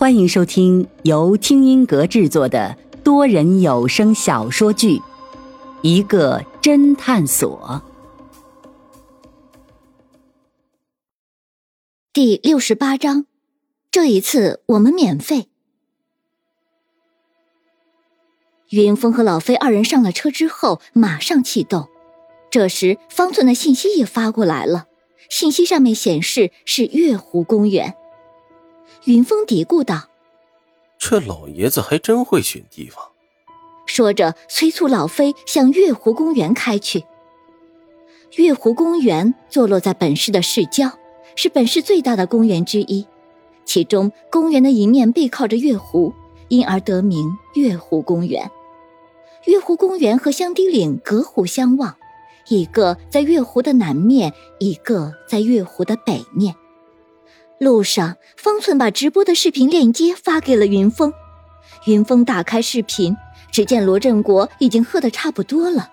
欢迎收听由听音阁制作的多人有声小说剧《一个侦探所》第六十八章。这一次我们免费。云峰和老飞二人上了车之后，马上启动。这时，方寸的信息也发过来了，信息上面显示是月湖公园。云峰嘀咕道：“这老爷子还真会选地方。”说着，催促老飞向月湖公园开去。月湖公园坐落在本市的市郊，是本市最大的公园之一。其中，公园的一面背靠着月湖，因而得名月湖公园。月湖公园和香堤岭隔湖相望，一个在月湖的南面，一个在月湖的北面。路上，方寸把直播的视频链接发给了云峰。云峰打开视频，只见罗振国已经喝得差不多了，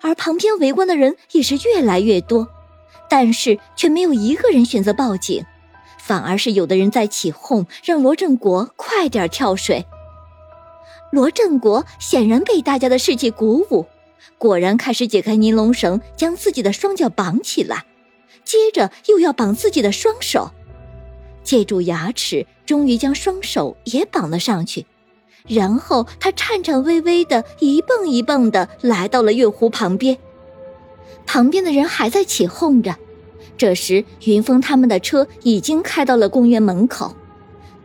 而旁边围观的人也是越来越多，但是却没有一个人选择报警，反而是有的人在起哄，让罗振国快点跳水。罗振国显然被大家的士气鼓舞，果然开始解开尼龙绳，将自己的双脚绑起来，接着又要绑自己的双手，借助牙齿，终于将双手也绑了上去。然后他颤颤巍巍的一蹦一蹦的来到了月湖旁边，旁边的人还在起哄着。这时，云峰他们的车已经开到了公园门口。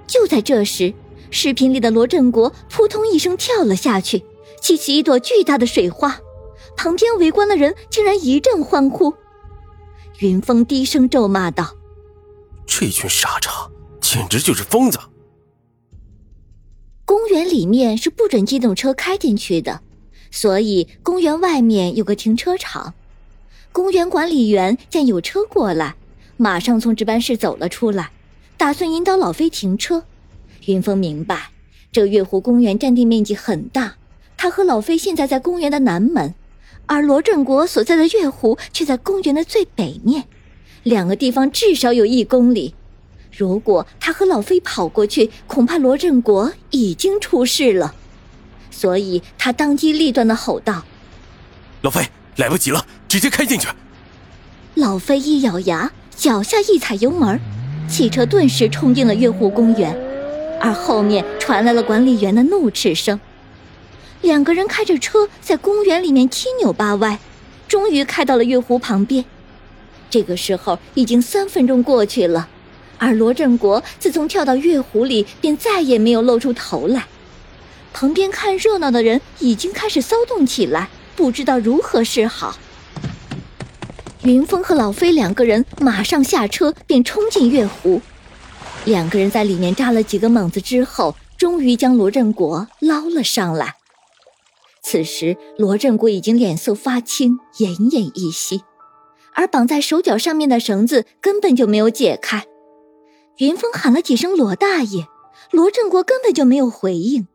就在这时，视频里的罗振国扑通一声跳了下去，激起一朵巨大的水花，旁边围观的人竟然一阵欢呼。云峰低声咒骂道：“这群傻叉，简直就是疯子！”公园里面是不准机动车开进去的，所以公园外面有个停车场。公园管理员见有车过来，马上从值班室走了出来，打算引导老飞停车。云峰明白，这月湖公园占地面积很大，他和老飞现在在公园的南门，而罗振国所在的月湖却在公园的最北面，两个地方至少有一公里。如果他和老飞跑过去，恐怕罗振国已经出事了。所以他当机立断的吼道：“老飞，来不及了，直接开进去！”老飞一咬牙，脚下一踩油门，汽车顿时冲进了月湖公园。而后面传来了管理员的怒斥声，两个人开着车在公园里面七扭八歪，终于开到了月湖旁边。这个时候已经三分钟过去了，而罗振国自从跳到月湖里便再也没有露出头来。旁边看热闹的人已经开始骚动起来，不知道如何是好。云峰和老飞两个人马上下车，便冲进月湖。两个人在里面扎了几个猛子之后，终于将罗振国捞了上来。此时，罗振国已经脸色发青，奄奄一息，而绑在手脚上面的绳子根本就没有解开。云峰喊了几声“罗大爷”，罗振国根本就没有回应。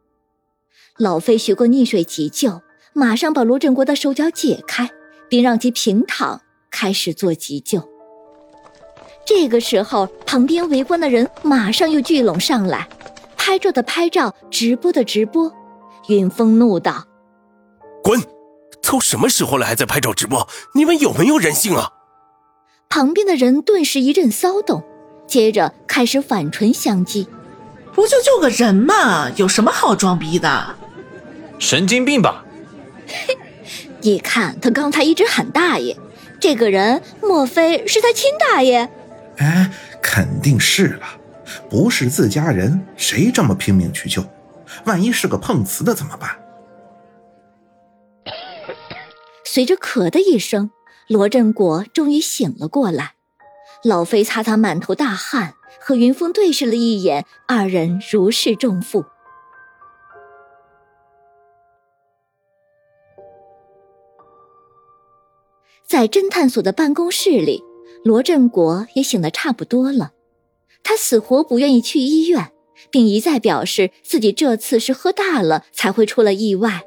老飞学过溺水急救，马上把罗振国的手脚解开，并让其平躺，开始做急救。这个时候，旁边围观的人马上又聚拢上来，拍照的拍照，直播的直播。云峰怒道：“滚！都什么时候了，还在拍照直播？你们有没有人性啊？”旁边的人顿时一阵骚动，接着开始反唇相讥：“不就救个人嘛，有什么好装逼的？神经病吧！”嘿，你看他刚才一直喊大爷，这个人莫非是他亲大爷？哎，肯定是了，不是自家人，谁。这么拼命去救？万一是个碰瓷的怎么办？随着咳的一声，罗振国终于醒了过来。老飞擦擦满头大汗，和云峰对视了一眼，二人如释重负。在侦探所的办公室里。罗振国也醒得差不多了，他死活不愿意去医院，并一再表示自己这次是喝大了才会出了意外。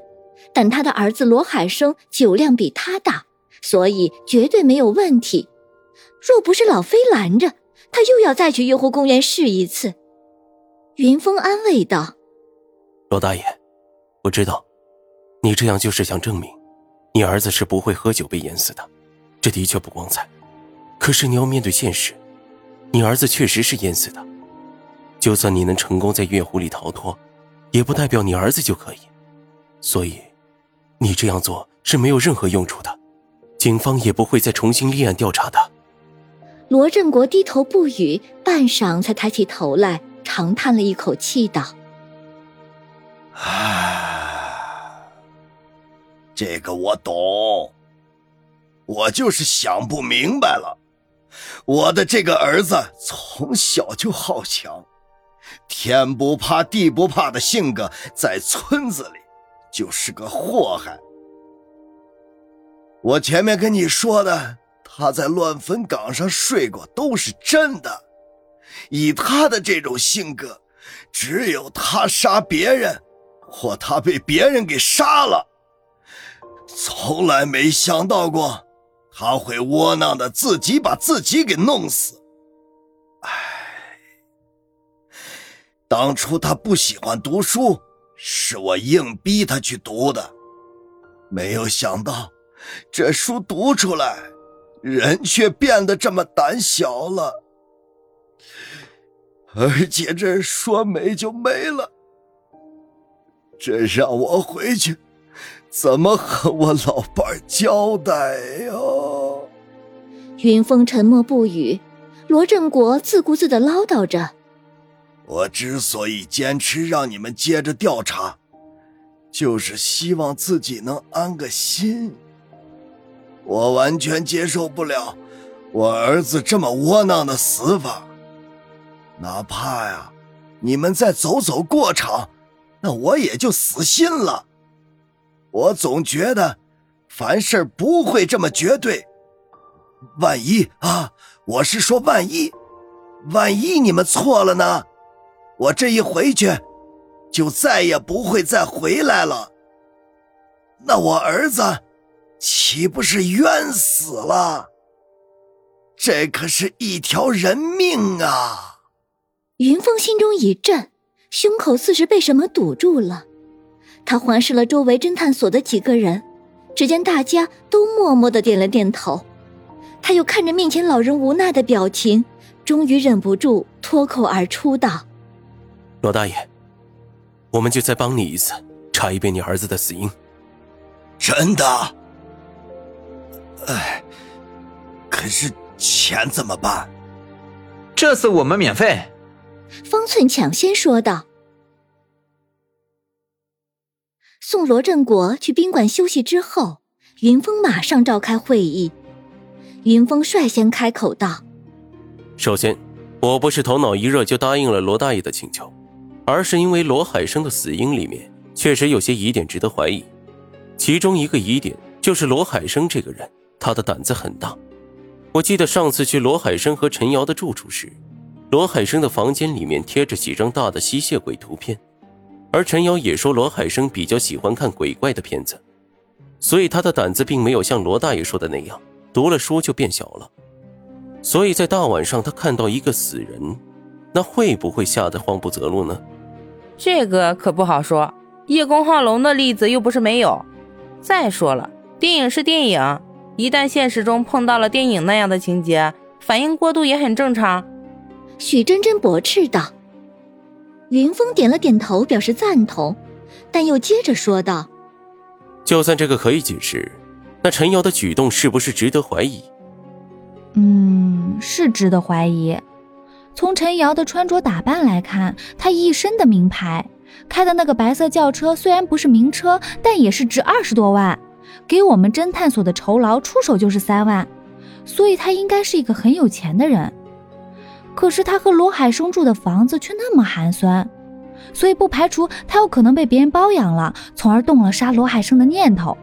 但他的儿子罗海生酒量比他大，所以绝对没有问题。若不是老飞拦着，他又要再去月湖公园试一次。云峰安慰道：“罗大爷，我知道，你这样就是想证明，你儿子是不会喝酒被淹死的，这的确不光彩。可是你要面对现实，你儿子确实是淹死的。就算你能成功在月湖里逃脱，也不代表你儿子就可以。所以，你这样做是没有任何用处的，警方也不会再重新立案调查的。”罗振国低头不语，半晌才抬起头来。长叹了一口气，道：“唉，这个我懂，我就是想不明白了。我的这个儿子从小就好强，天不怕地不怕的性格，在村子里就是个祸害。我前面跟你说的，他在乱坟岗上睡过，都是真的。”以他的这种性格，只有他杀别人，或他被别人给杀了。从来没想到过他会窝囊的自己把自己给弄死。唉，当初他不喜欢读书，是我硬逼他去读的。没有想到，这书读出来，人却变得这么胆小了。而且这说没就没了，这让我回去怎么和我老伴交代呀？云峰沉默不语，罗振国自顾自的唠叨着：“我之所以坚持让你们接着调查，就是希望自己能安个心。我完全接受不了我儿子这么窝囊的死法。”哪怕呀，你们再走走过场，那我也就死心了。我总觉得，凡事不会这么绝对。万一啊，我是说万一，万一你们错了呢？我这一回去，就再也不会再回来了。那我儿子，岂不是冤死了？这可是一条人命啊！云峰心中一震，胸口似是被什么堵住了。他环视了周围侦探所的几个人，只见大家都默默的点了点头。他又看着面前老人无奈的表情，终于忍不住脱口而出道：“罗大爷，我们就再帮你一次，查一遍你儿子的死因。”真的？哎，可是钱怎么办？这次我们免费。方寸抢先说道：“送罗振国去宾馆休息之后，云峰马上召开会议。云峰率先开口道：‘首先，我不是头脑一热就答应了罗大爷的请求，而是因为罗海生的死因里面确实有些疑点值得怀疑。其中一个疑点就是罗海生这个人，他的胆子很大。我记得上次去罗海生和陈瑶的住处时。’”罗海生的房间里面贴着几张大的吸血鬼图片，而陈瑶也说罗海生比较喜欢看鬼怪的片子，所以他的胆子并没有像罗大爷说的那样，读了书就变小了。所以在大晚上他看到一个死人，那会不会吓得慌不择路呢？这个可不好说。叶公好龙的例子又不是没有。再说了，电影是电影，一旦现实中碰到了电影那样的情节，反应过度也很正常。许真真驳斥道：“云峰点了点头，表示赞同，但又接着说道：‘就算这个可以解释，那陈瑶的举动是不是值得怀疑？’嗯，是值得怀疑。从陈瑶的穿着打扮来看，她一身的名牌，开的那个白色轿车虽然不是名车，但也是值二十多万，给我们侦探所的酬劳出手就是三万，所以她应该是一个很有钱的人。”可是他和罗海生住的房子却那么寒酸，所以不排除他有可能被别人包养了，从而动了杀罗海生的念头。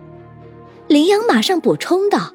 林阳马上补充道：“